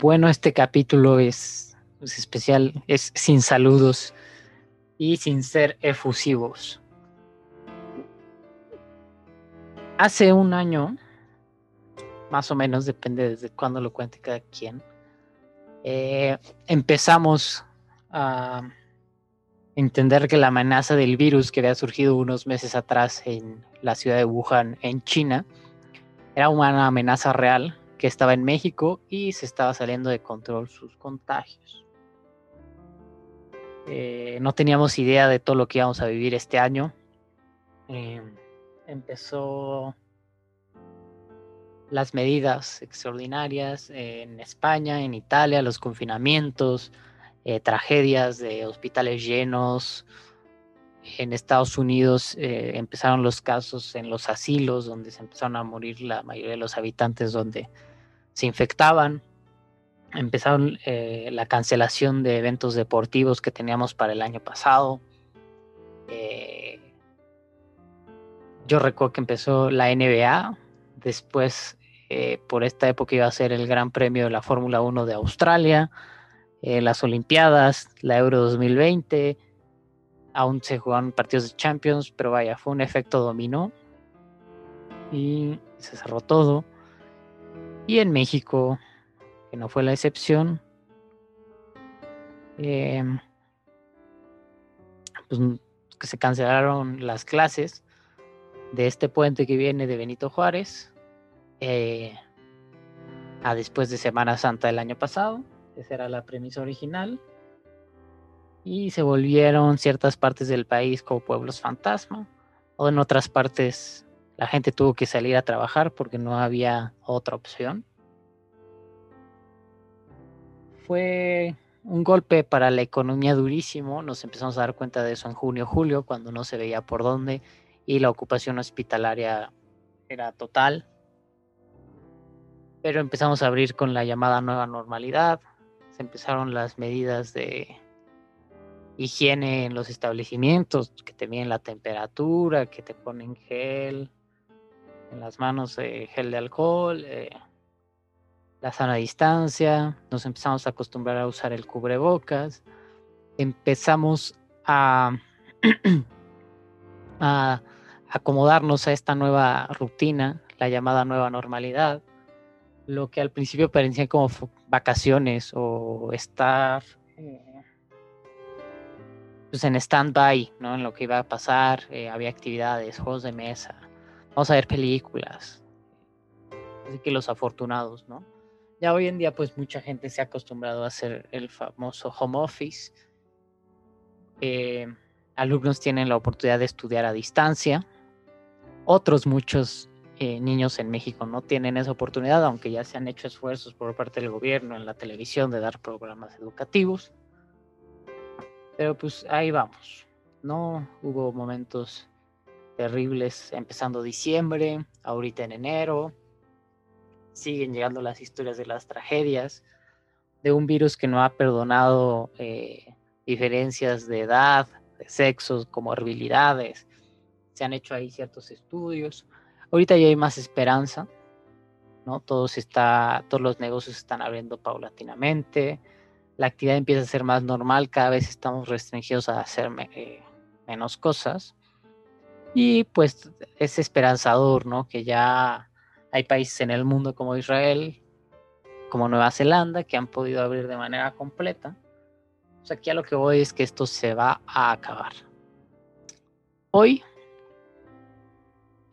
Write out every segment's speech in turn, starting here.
Bueno, este capítulo es, especial, es sin saludos y sin ser efusivos. Hace un año, más o menos, depende desde cuándo lo cuente cada quien, eh, empezamos a entender que la amenaza del virus que había surgido unos meses atrás en la ciudad de Wuhan, en China, era una amenaza real que estaba en México y se estaba saliendo de control sus contagios. Eh, no teníamos idea de todo lo que íbamos a vivir este año. Em, empezó las medidas extraordinarias en España, en Italia, los confinamientos, eh, tragedias de hospitales llenos. En Estados Unidos eh, empezaron los casos en los asilos, donde se empezaron a morir la mayoría de los habitantes, donde se infectaban. Empezaron eh, la cancelación de eventos deportivos que teníamos para el año pasado. Eh, yo recuerdo que empezó la NBA, después eh, por esta época iba a ser el Gran Premio de la Fórmula 1 de Australia, las Olimpiadas, la Euro 2020, aún se jugaron partidos de Champions, pero vaya, fue un efecto dominó y se cerró todo. Y en México, que no fue la excepción, em, pues que se cancelaron las clases de este puente que viene de Benito Juárez eh, a después de Semana Santa del año pasado. Esa era la premisa original. Y se volvieron ciertas partes del país como pueblos fantasma, o en otras partes la gente tuvo que salir a trabajar porque no había otra opción. Fue un golpe para la economía durísimo. Nos empezamos a dar cuenta de eso en junio, julio, cuando no se veía por dónde y la ocupación hospitalaria era total. Pero empezamos a abrir con la llamada nueva normalidad. Se empezaron las medidas de higiene en los establecimientos, que te miden la temperatura, que te ponen gel, en las manos eh, gel de alcohol, eh, la sana distancia, nos empezamos a acostumbrar a usar el cubrebocas, empezamos a, a acomodarnos a esta nueva rutina, la llamada nueva normalidad, lo que al principio parecía como vacaciones o estar eh, pues en stand-by, ¿no? En lo que iba a pasar, había actividades, juegos de mesa, vamos a ver películas. Así que los afortunados, ¿no? Ya hoy en día, pues mucha gente se ha acostumbrado a hacer el famoso home office. Eh, alumnos tienen la oportunidad de estudiar a distancia. Otros muchos eh, niños en México no tienen esa oportunidad, aunque ya se han hecho esfuerzos por parte del gobierno en la televisión de dar programas educativos. Pero pues ahí vamos. No hubo momentos terribles empezando diciembre, ahorita en enero. Siguen llegando las historias de las tragedias, de un virus que no ha perdonado eh, diferencias de edad, de sexos, comorbilidades. Se han hecho ahí ciertos estudios. Ahorita ya hay más esperanza, ¿no? Todos, está, todos los negocios están abriendo paulatinamente, la actividad empieza a ser más normal, cada vez estamos restringidos a hacer eh, menos cosas. Y pues es esperanzador, ¿no? Que ya hay países en el mundo como Israel, como Nueva Zelanda, que han podido abrir de manera completa. Sea, aquí a lo que voy es que esto se va a acabar. Hoy,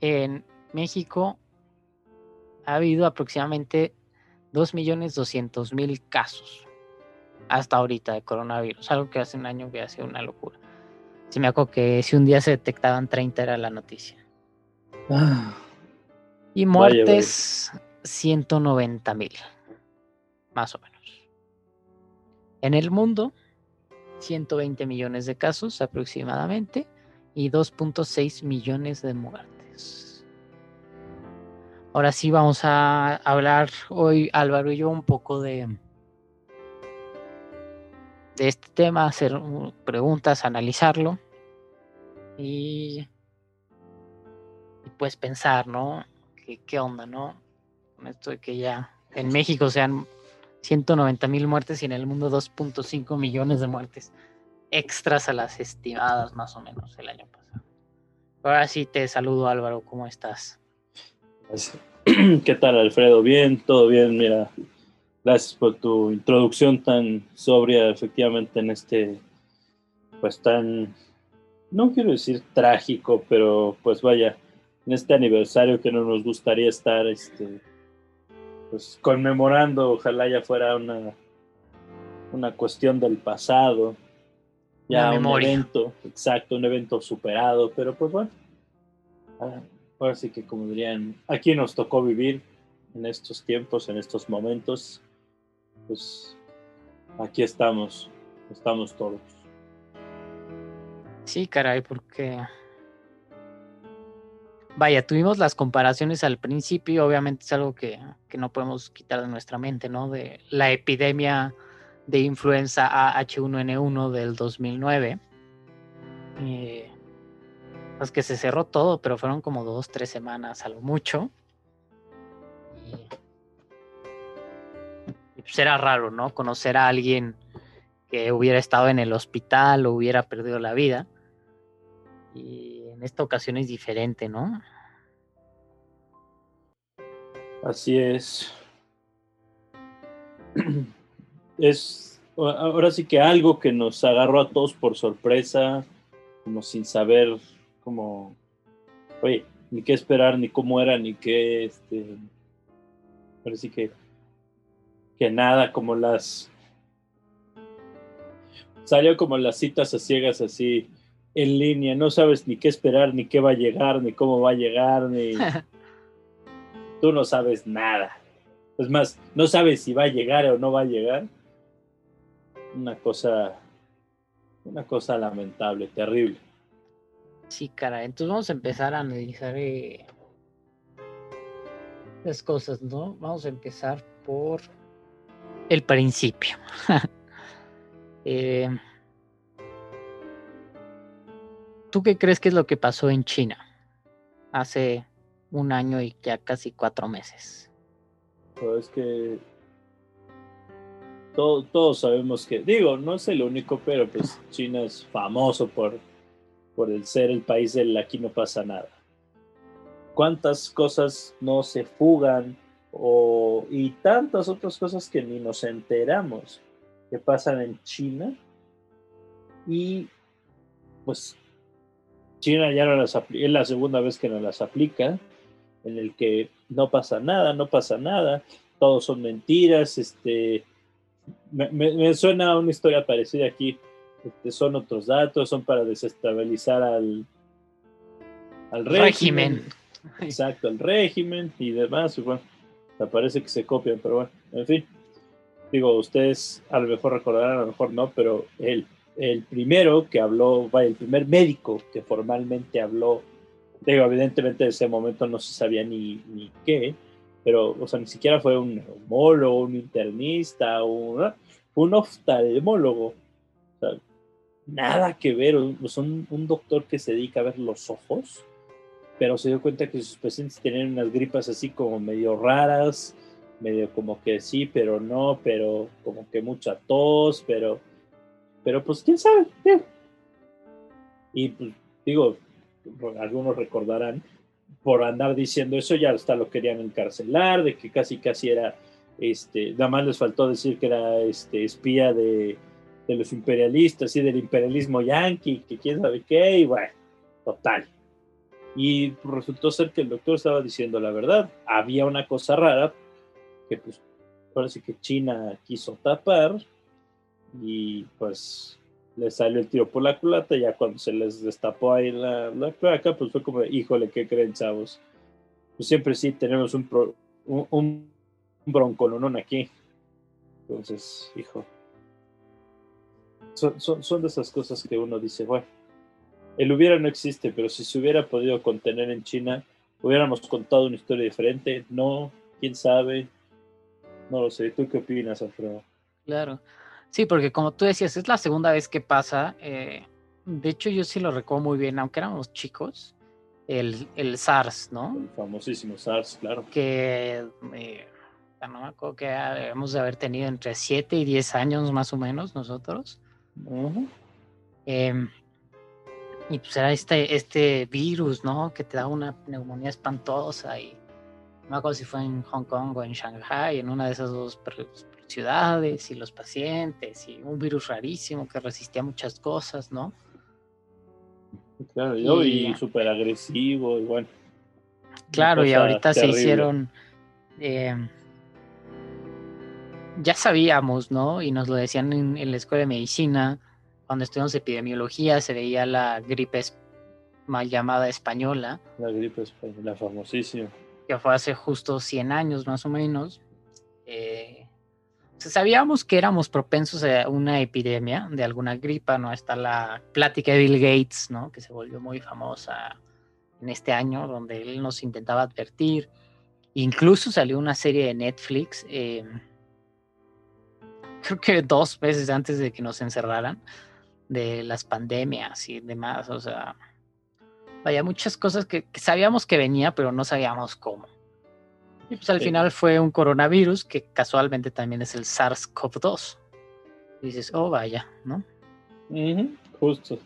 en México, ha habido aproximadamente 2.200.000 casos hasta ahorita de coronavirus, algo que hace un año que ha sido una locura. Si me acuerdo que si un día se detectaban 30 era la noticia. Ah. y muertes 190 mil, más o menos. En el mundo, 120 millones de casos aproximadamente y 2.6 millones de muertes. Ahora sí vamos a hablar hoy Álvaro y yo un poco de, de este tema, hacer preguntas, analizarlo y, y pues pensar, ¿no? ¿Qué, ¿Qué onda, no? Con esto de que ya en México sean 190 mil muertes y en el mundo 2.5 millones de muertes extras a las estimadas más o menos el año pasado. Ahora sí te saludo Álvaro, ¿cómo estás? ¿Qué tal Alfredo? Bien, todo bien, mira. Gracias por tu introducción tan sobria, efectivamente, en este, pues tan, no quiero decir trágico, pero pues vaya, en este aniversario que no nos gustaría estar, este, pues conmemorando, ojalá ya fuera una, una cuestión del pasado, ya un evento, exacto, un evento superado, pero pues bueno, ah, ahora sí que como dirían, aquí nos tocó vivir en estos tiempos, en estos momentos, pues aquí estamos, estamos todos. Sí, caray, porque vaya, tuvimos las comparaciones al principio, obviamente es algo que, no podemos quitar de nuestra mente, ¿no? De la epidemia de influenza H1N1 del 2009. Eh, pues que se cerró todo, pero fueron como dos, tres semanas a lo mucho. Y, pues era raro, ¿no? Conocer a alguien que hubiera estado en el hospital o hubiera perdido la vida. Y en esta ocasión es diferente, ¿no? Así es. Es ahora sí que algo que nos agarró a todos por sorpresa, como sin saber cómo, oye, ni qué esperar, ni cómo era, ni qué, este, ahora sí que, que nada, como las, salió como las citas a ciegas así, en línea, no sabes ni qué esperar, ni qué va a llegar, ni cómo va a llegar, ni... Tú no sabes nada. Es más, no sabes si va a llegar o no va a llegar. Una cosa, una cosa lamentable, terrible. Sí, cara. Entonces vamos a empezar a analizar eh, las cosas, ¿no? Vamos a empezar por el principio. eh, ¿Tú qué crees que es lo que pasó en China hace un año y ya casi cuatro meses? Pues que todos sabemos que, digo, no es el único, pero pues China es famoso por, por el ser el país del aquí no pasa nada. ¿Cuántas cosas no se fugan o, y tantas otras cosas que ni nos enteramos que pasan en China? Y pues China ya no las aplica, es la segunda vez que no las aplica, en el que no pasa nada, no pasa nada, todos son mentiras, este, me, suena una historia parecida aquí, este, son otros datos, son para desestabilizar al, al régimen. Exacto, al régimen y demás, bueno, me parece que se copian, pero bueno, en fin, digo, ustedes a lo mejor recordarán, a lo mejor no, pero el el primero que habló, el primer médico que formalmente habló, digo, evidentemente en ese momento no se sabía ni, ni qué, pero, o sea, ni siquiera fue un neumólogo, un internista, un, un oftalmólogo. O sea, nada que ver, pues un, un doctor que se dedica a ver los ojos, pero se dio cuenta que sus pacientes tenían unas gripas así como medio raras, medio como que sí, pero no, pero como que mucha tos, pero pero pues quién sabe. Y pues, digo, algunos recordarán, por andar diciendo eso ya hasta lo querían encarcelar, de que casi casi era, este, nada más les faltó decir que era este, espía de, de los imperialistas y del imperialismo yanqui, que quién sabe qué, y bueno, total. Y resultó ser que el doctor estaba diciendo la verdad. Había una cosa rara que pues parece que China quiso tapar y pues les salió el tiro por la culata, ya cuando se les destapó ahí la, la pues fue como, híjole, ¿qué creen, chavos? Pues siempre sí tenemos un, un, un broncolonón aquí. Entonces, hijo. Son, son, son de esas cosas que uno dice, bueno, el hubiera no existe, pero si se hubiera podido contener en China, hubiéramos contado una historia diferente. No, quién sabe. No lo sé. ¿Tú qué opinas, Alfredo? Claro. Sí, porque como tú decías, es la segunda vez que pasa. Eh, de hecho, yo sí lo recuerdo muy bien, aunque éramos chicos. El, el SARS, ¿no? El famosísimo SARS, claro. Que eh, no me acuerdo que hemos de haber tenido entre 7 y 10 años más o menos nosotros. Em, y pues era este, este virus, ¿no? Que te da una neumonía espantosa y no me acuerdo si fue en Hong Kong o en Shanghai, en una de esas dos ciudades y los pacientes y un virus rarísimo que resistía muchas cosas, ¿no? Claro, yo y, súper agresivo y bueno. Claro, y ahorita se hicieron... Eh, ya sabíamos, ¿no? Y nos lo decían en, la escuela de medicina, cuando estudiamos epidemiología, se veía la gripe mal llamada española. La gripe española, famosísima. Que fue hace justo 100 años más o menos. Eh, sabíamos que éramos propensos a una epidemia de alguna gripa, ¿no? Está la plática de Bill Gates, ¿no? Que se volvió muy famosa en este año, donde él nos intentaba advertir. Incluso salió una serie de Netflix. Eh, creo que dos veces antes de que nos encerraran, de las pandemias y demás, o sea, vaya, muchas cosas que, sabíamos que venía, pero no sabíamos cómo. Y pues al final fue un coronavirus que casualmente también es el SARS-CoV-2. Dices, oh, vaya, ¿no? Justo.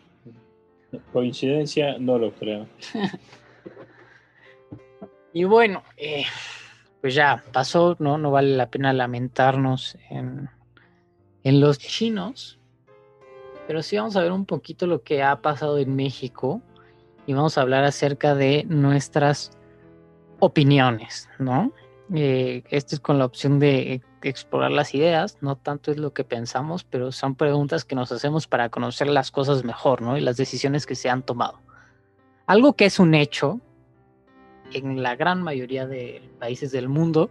Coincidencia, no lo creo. y bueno, eh, pues ya pasó, ¿no? No vale la pena lamentarnos en, en los chinos, pero sí vamos a ver un poquito lo que ha pasado en México y vamos a hablar acerca de nuestras opiniones, ¿no? Eh, esto es con la opción de explorar las ideas, no tanto es lo que pensamos, pero son preguntas que nos hacemos para conocer las cosas mejor, ¿no? Y las decisiones que se han tomado. Algo que es un hecho en la gran mayoría de países del mundo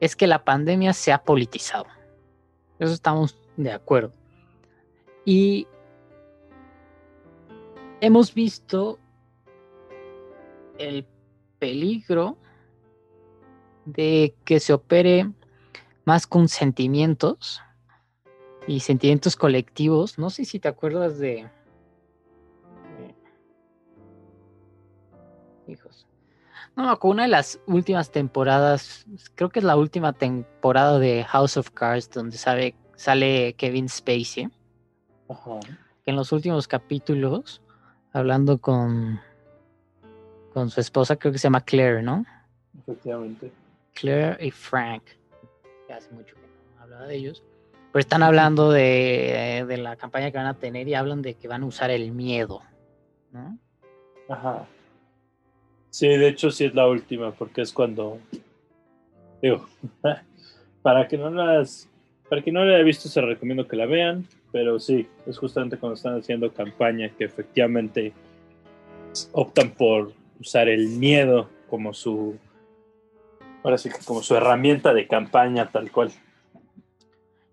es que la pandemia se ha politizado. Eso estamos de acuerdo. Y hemos visto el peligro de que se opere más con sentimientos y sentimientos colectivos. No sé si te acuerdas de... Hijos. No, con una de las últimas temporadas, creo que es la última temporada de House of Cards, donde sale Kevin Spacey. Que en los últimos capítulos, hablando con, con su esposa, creo que se llama Claire, ¿no? Efectivamente. Claire y Frank. Que hace mucho que no hablaba de ellos. Pero están hablando de, de la campaña que van a tener y hablan de que van a usar el miedo, ¿no? Ajá. Sí, de hecho sí es la última, porque es cuando digo, para que no las, para que no la haya visto, se recomiendo que la vean, pero sí, es justamente cuando están haciendo campaña que efectivamente optan por usar el miedo como su, ahora sí como su herramienta de campaña tal cual.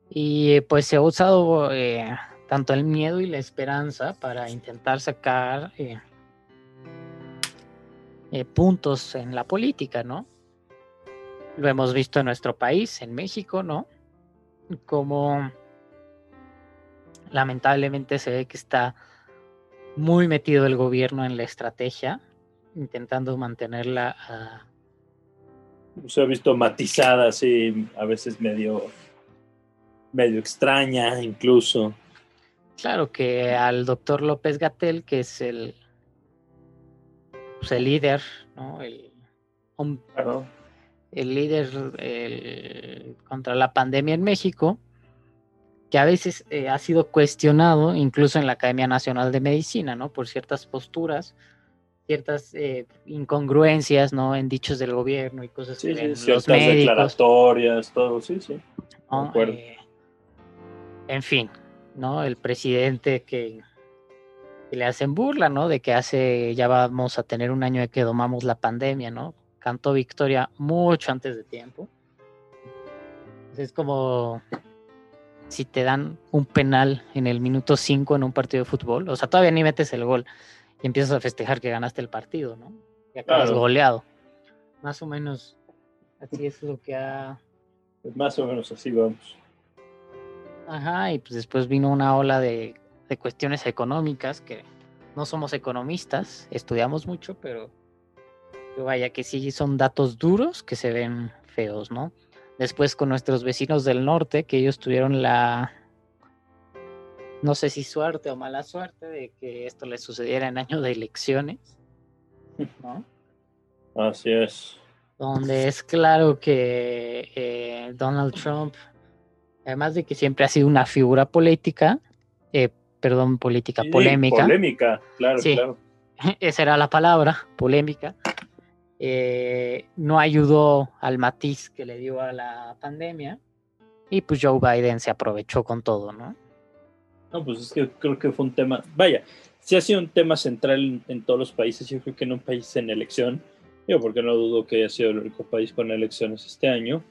Y pues se ha usado eh, tanto el miedo y la esperanza para intentar sacar eh, eh, puntos en la política, ¿no? Lo hemos visto en nuestro país, en México, ¿no? Como lamentablemente se ve que está muy metido el gobierno en la estrategia, intentando mantenerla Se ha visto matizada, así, a veces medio, medio extraña, incluso. Claro que al doctor López Gatel, que es el pues, el líder, ¿no? El, el líder contra la pandemia en México, que a veces eh, ha sido cuestionado incluso en la Academia Nacional de Medicina, ¿no? Por ciertas posturas, ciertas eh, incongruencias, ¿no? En dichos del gobierno y cosas sí, sí, ciertas declaratorias, todo, sí, sí. Eh, en fin, ¿no? El presidente que le hacen burla, ¿no? De que hace, ya vamos a tener un año de que domamos la pandemia, ¿no? cantó victoria mucho antes de tiempo. Es como si te dan un penal en el minuto 5 en un partido de fútbol, o sea, todavía ni metes el gol y empiezas a festejar que ganaste el partido, ¿no? Y acabas goleado. Más o menos así es lo que ha... Pues más o menos así vamos. Ajá, y pues después vino una ola de, de cuestiones económicas que no somos economistas, estudiamos mucho, pero vaya que sí son datos duros que se ven feos, ¿no? Después con nuestros vecinos del norte, que ellos tuvieron la, no sé si suerte o mala suerte de que esto les sucediera en año de elecciones, ¿no? Así es. Donde es claro que eh, Donald Trump, además de que siempre ha sido una figura política, eh, perdón, política polémica. Polémica, claro, claro. Esa era la palabra, polémica. Eh, no ayudó al matiz que le dio a la pandemia y pues Joe Biden se aprovechó con todo, ¿no? No, pues es que creo que fue un tema, vaya, sí ha sido un tema central en, todos los países, yo creo que en un país en elección, yo porque no dudo que haya sido el único país con elecciones este año,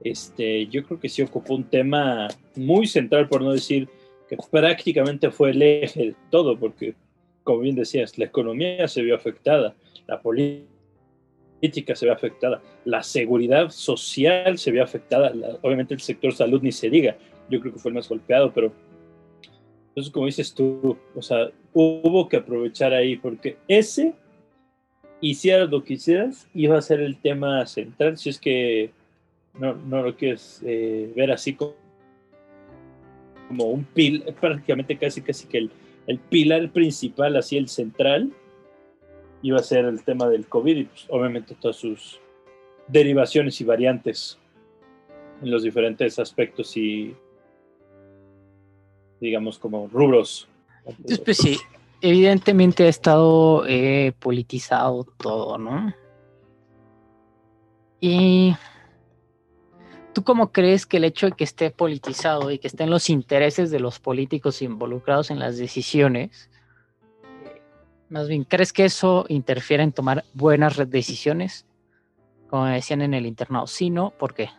este, yo creo que sí ocupó un tema muy central, por no decir que prácticamente fue el eje de todo, porque como bien decías, la economía se vio afectada, la política se ve afectada, la seguridad social se ve afectada, obviamente el sector salud ni se diga, yo creo que fue el más golpeado, pero entonces como dices tú, o sea, hubo que aprovechar ahí porque ese, hicieras lo que hicieras, iba a ser el tema central, si es que no, no lo quieres eh, ver así como, como un pil, prácticamente casi casi que el, el pilar principal, así el central, iba a ser el tema del COVID y pues, obviamente todas sus derivaciones y variantes en los diferentes aspectos y digamos como rubros. Pues sí, evidentemente ha estado eh, politizado todo, ¿no? Y ¿tú cómo crees que el hecho de que esté politizado y que estén los intereses de los políticos involucrados en las decisiones más bien, ¿crees que eso interfiere en tomar buenas decisiones? Como decían en el internado. Si no, ¿por qué?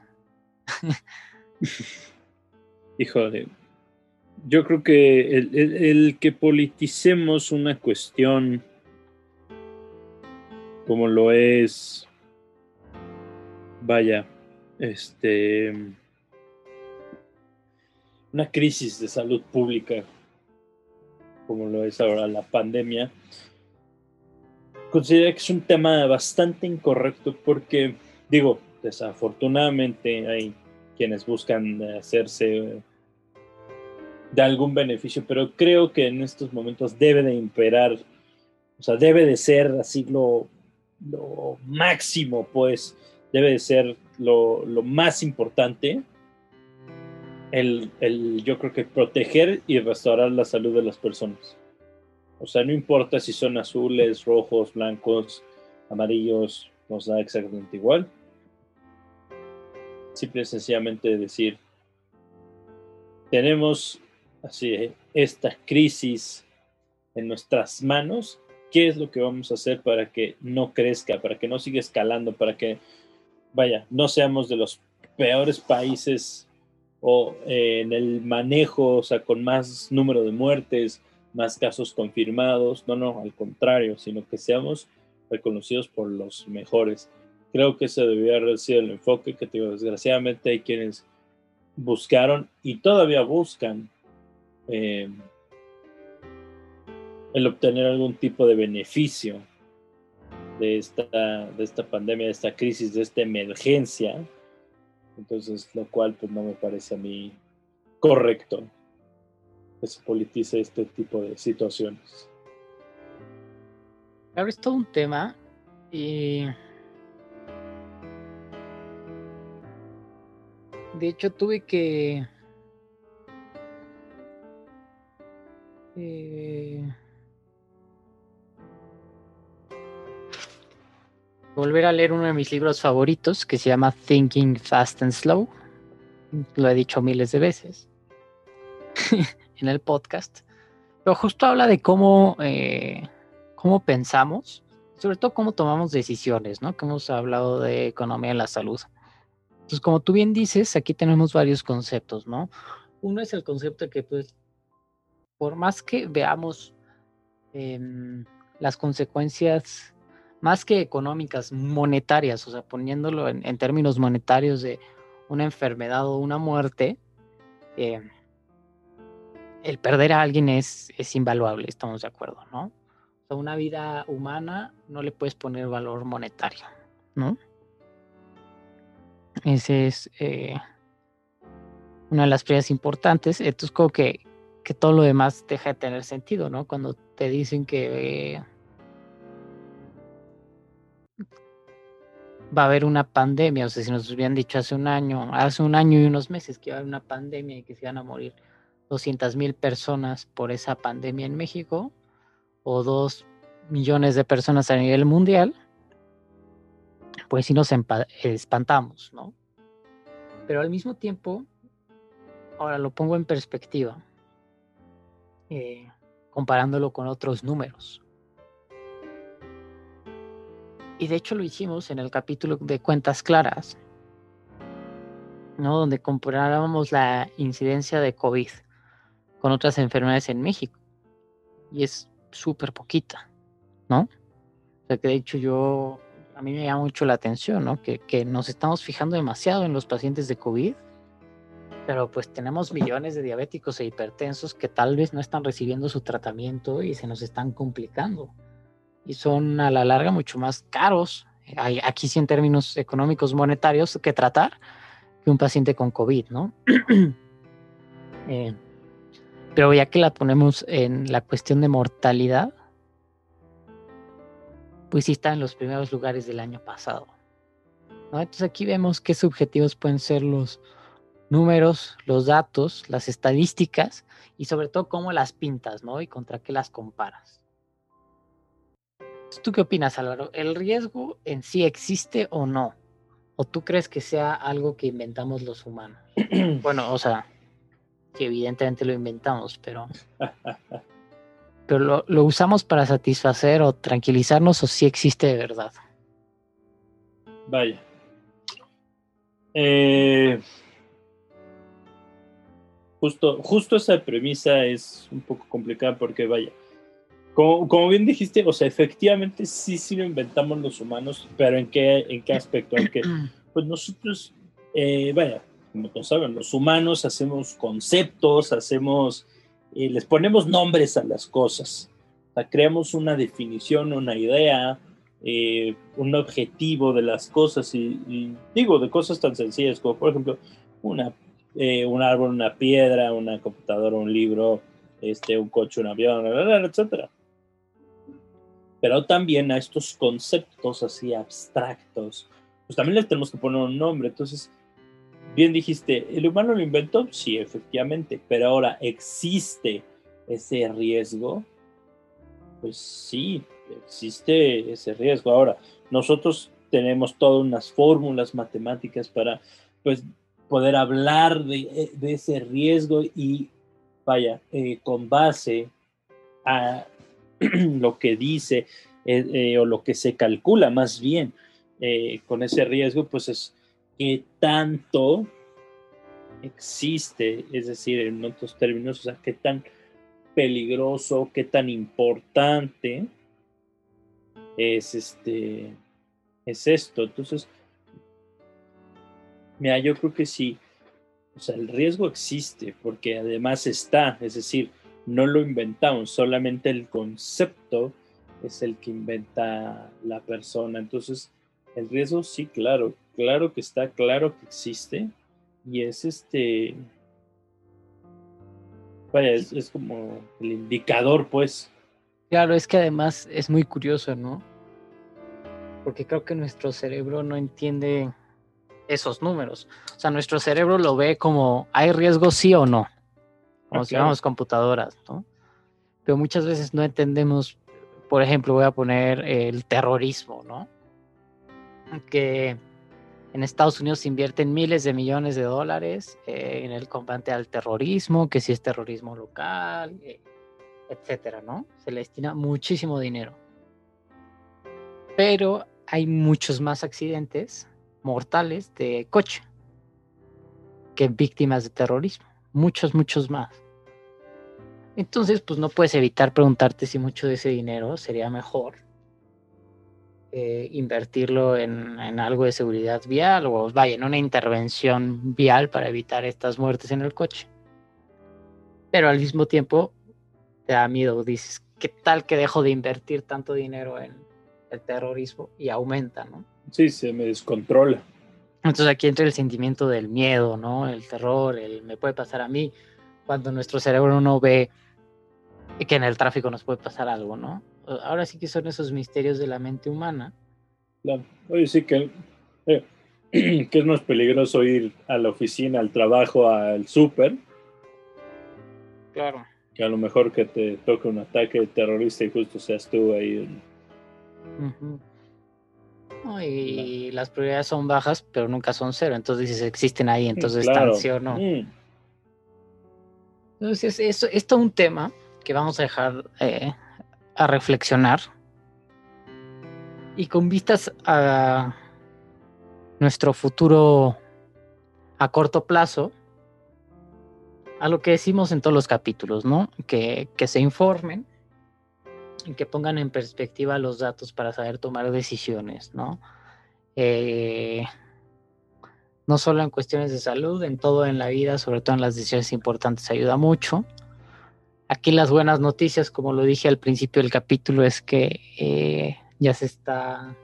Híjole, yo creo que el, que politicemos una cuestión como lo es, vaya, este, una crisis de salud pública como lo es ahora la pandemia, considero que es un tema bastante incorrecto porque, digo, desafortunadamente hay quienes buscan hacerse de algún beneficio, pero creo que en estos momentos debe de imperar, o sea, debe de ser así lo, lo máximo, pues, debe de ser lo, lo más importante el, yo creo que proteger y restaurar la salud de las personas. O sea, no importa si son azules, rojos, blancos, amarillos, nos da exactamente igual. Simple y sencillamente decir, tenemos así esta crisis en nuestras manos, ¿qué es lo que vamos a hacer para que no crezca, para que no siga escalando, para que, vaya, no seamos de los peores países o eh, en el manejo, o sea, con más número de muertes, más casos confirmados, no, no, al contrario, sino que seamos reconocidos por los mejores. Creo que ese debería haber sido el enfoque que digo, desgraciadamente hay quienes buscaron y todavía buscan eh, el obtener algún tipo de beneficio de esta, de esta pandemia, de esta crisis, de esta emergencia, entonces, lo cual pues no me parece a mí correcto que se politice este tipo de situaciones. Claro, es todo un tema y de hecho tuve que eh, volver a leer uno de mis libros favoritos que se llama Thinking Fast and Slow. Lo he dicho miles de veces en el podcast. Pero justo habla de cómo, eh, cómo pensamos. sobre todo cómo tomamos decisiones, ¿no? Que hemos hablado de economía en la salud. Entonces, como tú bien dices, aquí tenemos varios conceptos, ¿no? Uno es el concepto de que, pues, por más que veamos em, las consecuencias, más que económicas, monetarias, o sea, poniéndolo en, términos monetarios de una enfermedad o una muerte, em, el perder a alguien es, es invaluable, estamos de acuerdo, ¿no? O sea, una vida humana no le puedes poner valor monetario, ¿no? Ese es eh, una de las prioridades importantes. Entonces, como que, que, todo lo demás deja de tener sentido, ¿no? Cuando te dicen que eh, va a haber una pandemia, o sea, si nos hubieran dicho hace un año, hace un año y unos meses que iba a haber una pandemia y que se iban a morir 200 mil personas por esa pandemia en México, o dos millones de personas a nivel mundial, pues sí nos espantamos, ¿no? Pero al mismo tiempo, ahora lo pongo en perspectiva, eh, comparándolo con otros números. Y de hecho lo hicimos en el capítulo de cuentas claras, ¿no? Donde comparábamos la incidencia de COVID con otras enfermedades en México. Y es súper poquita, ¿no? O sea que de hecho yo a mí me llama mucho la atención, ¿no? Que, nos estamos fijando demasiado en los pacientes de COVID, pero pues tenemos millones de diabéticos e hipertensos que tal vez no están recibiendo su tratamiento y se nos están complicando. Y son a la larga mucho más caros, aquí sí en términos económicos monetarios, que tratar que un paciente con COVID, ¿no? Eh, pero ya que la ponemos en la cuestión de mortalidad, pues sí está en los primeros lugares del año pasado. Entonces aquí vemos qué subjetivos pueden ser los números, los datos, las estadísticas y sobre todo cómo las pintas, ¿no? Y contra qué las comparas. ¿Tú qué opinas, Álvaro? ¿El riesgo en sí existe o no? ¿O tú crees que sea algo que inventamos los humanos? bueno, o sea, que evidentemente lo inventamos, pero pero lo, usamos para satisfacer o tranquilizarnos o si existe de verdad. Vaya. Eh, justo, justo esa premisa es un poco complicada porque vaya. Como, bien dijiste, o sea, efectivamente sí, sí lo inventamos los humanos, pero ¿en qué, en qué aspecto? Porque, pues nosotros, eh, vaya, como todos saben, los humanos hacemos conceptos, hacemos les ponemos nombres a las cosas. creamos una definición, una idea, eh, un objetivo de las cosas y, digo, de cosas tan sencillas como, por ejemplo, una, eh, un árbol, una piedra, una computadora, un libro, este, un coche, un avión, etc. Pero también a estos conceptos así abstractos, pues también les tenemos que poner un nombre. Entonces, Bien dijiste, ¿el humano lo inventó? Sí, efectivamente, pero ahora existe ese riesgo. Pues sí, existe ese riesgo. Ahora, nosotros tenemos todas unas fórmulas matemáticas para pues, poder hablar de, ese riesgo y, vaya, eh, con base a lo que dice eh, eh, o lo que se calcula más bien con ese riesgo, pues es qué tanto existe, es decir, en otros términos, o sea, qué tan peligroso, qué tan importante es este es esto. Entonces, mira, yo creo que sí, o sea, el riesgo existe porque además está, es decir, no lo inventamos, solamente el concepto es el que inventa la persona. Entonces, el riesgo sí, claro, claro que está, claro que existe. Y es este. Vaya, es, como el indicador, pues. Claro, es que además es muy curioso, ¿no? Porque creo que nuestro cerebro no entiende esos números. O sea, nuestro cerebro lo ve como, ¿hay riesgo sí o no? Como ah, si fuéramos computadoras, ¿no? Pero muchas veces no entendemos, por ejemplo, voy a poner el terrorismo, ¿no? Que en Estados Unidos se invierten miles de millones de dólares eh, en el combate al terrorismo, que si es terrorismo local, eh, etcétera, ¿no? Se le destina muchísimo dinero. Pero hay muchos más accidentes mortales de coche que víctimas de terrorismo. Muchos, muchos más. Entonces, pues no puedes evitar preguntarte si mucho de ese dinero sería mejor eh, invertirlo en, en, algo de seguridad vial o vaya, en una intervención vial para evitar estas muertes en el coche. Pero al mismo tiempo te da miedo, dices, ¿qué tal que dejo de invertir tanto dinero en el terrorismo y aumenta, ¿no? Sí, se me descontrola. Entonces aquí entra el sentimiento del miedo, ¿no? El terror, el me puede pasar a mí, cuando nuestro cerebro no ve que en el tráfico nos puede pasar algo, ¿no? Ahora sí que son esos misterios de la mente humana. Claro. Oye, sí que, eh, que es más peligroso ir a la oficina, al trabajo, al súper. Claro. Que a lo mejor que te toque un ataque terrorista y justo seas tú ahí. y las probabilidades son bajas, pero nunca son cero. Entonces dices, existen ahí, entonces están sí o no. Mm. Entonces, esto es todo un tema que vamos a dejar eh, a reflexionar. Y con vistas a nuestro futuro a corto plazo, a lo que decimos en todos los capítulos, ¿no? Que, que se informen y que pongan en perspectiva los datos para saber tomar decisiones, ¿no? Eh, no solo en cuestiones de salud, en todo en la vida, sobre todo en las decisiones importantes, ayuda mucho. Aquí las buenas noticias, como lo dije al principio del capítulo, es que eh, ya se está,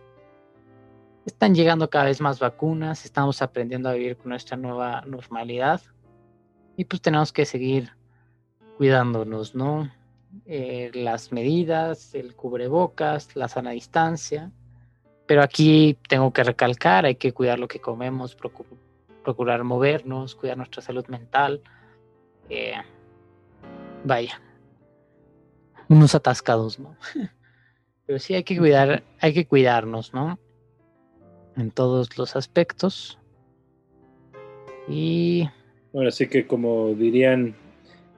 están llegando cada vez más vacunas, estamos aprendiendo a vivir con nuestra nueva normalidad y pues tenemos que seguir cuidándonos, ¿no? Eh, las medidas, el cubrebocas, la sana distancia. Pero aquí tengo que recalcar, hay que cuidar lo que comemos, procurar movernos, cuidar nuestra salud mental. Eh, vaya, unos atascados, ¿no? Pero sí hay que cuidar, hay que cuidarnos, ¿no? En todos los aspectos. Y. Bueno, así que como dirían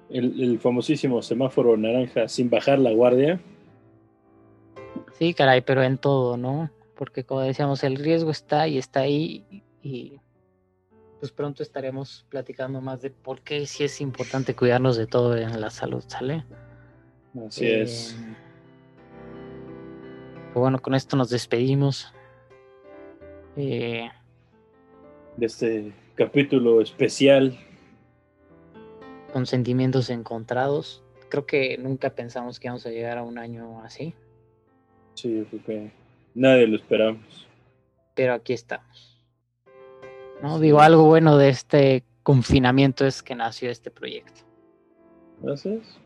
el, famosísimo semáforo naranja sin bajar la guardia. Sí, caray, pero en todo, ¿no? Porque como decíamos, el riesgo está y está ahí y pues pronto estaremos platicando más de por qué sí es importante cuidarnos de todo en la salud, ¿sale? Así es. Eh, pues bueno, con esto nos despedimos. Eh, de este capítulo especial con sentimientos encontrados. Creo que nunca pensamos que íbamos a llegar a un año así. Sí, porque nadie lo esperamos. Pero aquí estamos. ¿No? Digo, algo bueno de este confinamiento es que nació este proyecto. Gracias.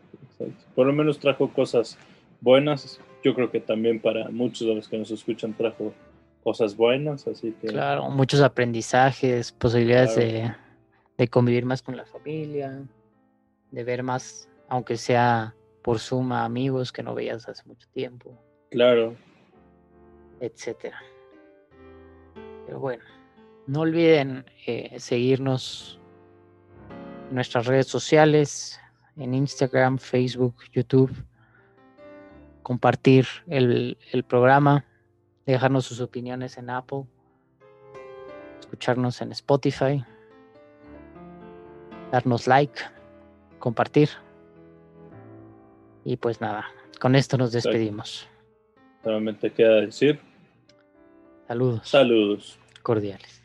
Por lo menos trajo cosas buenas. Yo creo que también para muchos de los que nos escuchan trajo cosas buenas, así que... Claro, muchos aprendizajes, posibilidades de, de convivir más con la familia, de ver más, aunque sea por suma, amigos que no veías hace mucho tiempo. Claro. Etcétera. Pero bueno, no olviden eh, seguirnos en nuestras redes sociales, en Instagram, Facebook, YouTube, compartir el, el programa, dejarnos sus opiniones en Apple, escucharnos en Spotify, darnos like compartir. Y pues nada, con esto nos despedimos. Solamente queda decir. Saludos. Saludos. Cordiales.